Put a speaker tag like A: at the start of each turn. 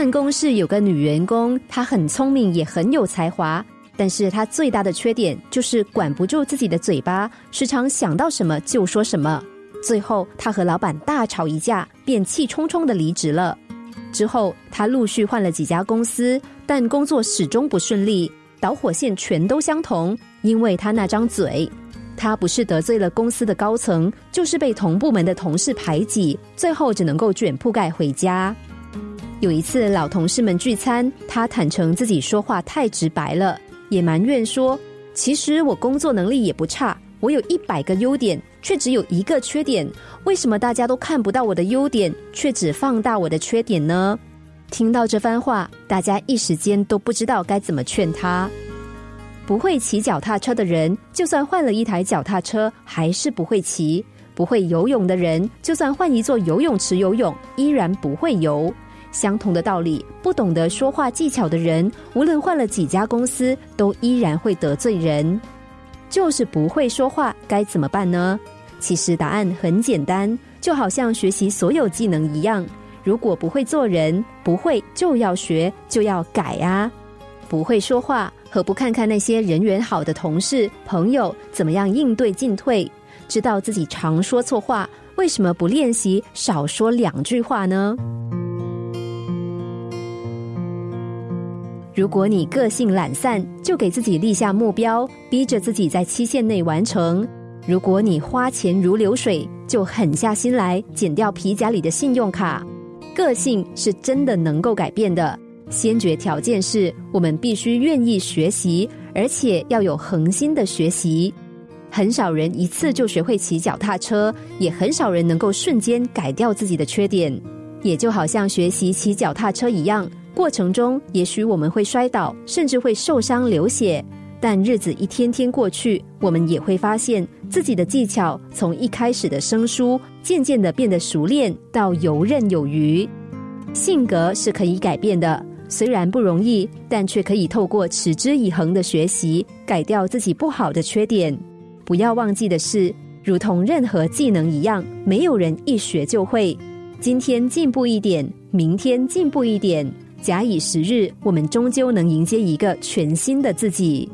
A: 办公室有个女员工，她很聪明，也很有才华，但是她最大的缺点就是管不住自己的嘴巴，时常想到什么就说什么。最后，她和老板大吵一架，便气冲冲的离职了。之后，她陆续换了几家公司，但工作始终不顺利，导火线全都相同，因为她那张嘴。她不是得罪了公司的高层，就是被同部门的同事排挤，最后只能够卷铺盖回家。有一次，老同事们聚餐，他坦诚自己说话太直白了，也埋怨说：“其实我工作能力也不差，我有一百个优点，却只有一个缺点。为什么大家都看不到我的优点，却只放大我的缺点呢？”听到这番话，大家一时间都不知道该怎么劝他。不会骑脚踏车的人，就算换了一台脚踏车，还是不会骑；不会游泳的人，就算换一座游泳池游泳，依然不会游。相同的道理，不懂得说话技巧的人，无论换了几家公司，都依然会得罪人。就是不会说话，该怎么办呢？其实答案很简单，就好像学习所有技能一样。如果不会做人，不会就要学，就要改啊！不会说话，何不看看那些人缘好的同事、朋友怎么样应对进退？知道自己常说错话，为什么不练习少说两句话呢？如果你个性懒散，就给自己立下目标，逼着自己在期限内完成；如果你花钱如流水，就狠下心来减掉皮夹里的信用卡。个性是真的能够改变的，先决条件是我们必须愿意学习，而且要有恒心的学习。很少人一次就学会骑脚踏车，也很少人能够瞬间改掉自己的缺点。也就好像学习骑脚踏车一样。过程中，也许我们会摔倒，甚至会受伤流血。但日子一天天过去，我们也会发现自己的技巧从一开始的生疏，渐渐的变得熟练，到游刃有余。性格是可以改变的，虽然不容易，但却可以透过持之以恒的学习，改掉自己不好的缺点。不要忘记的是，如同任何技能一样，没有人一学就会。今天进步一点，明天进步一点。假以时日，我们终究能迎接一个全新的自己。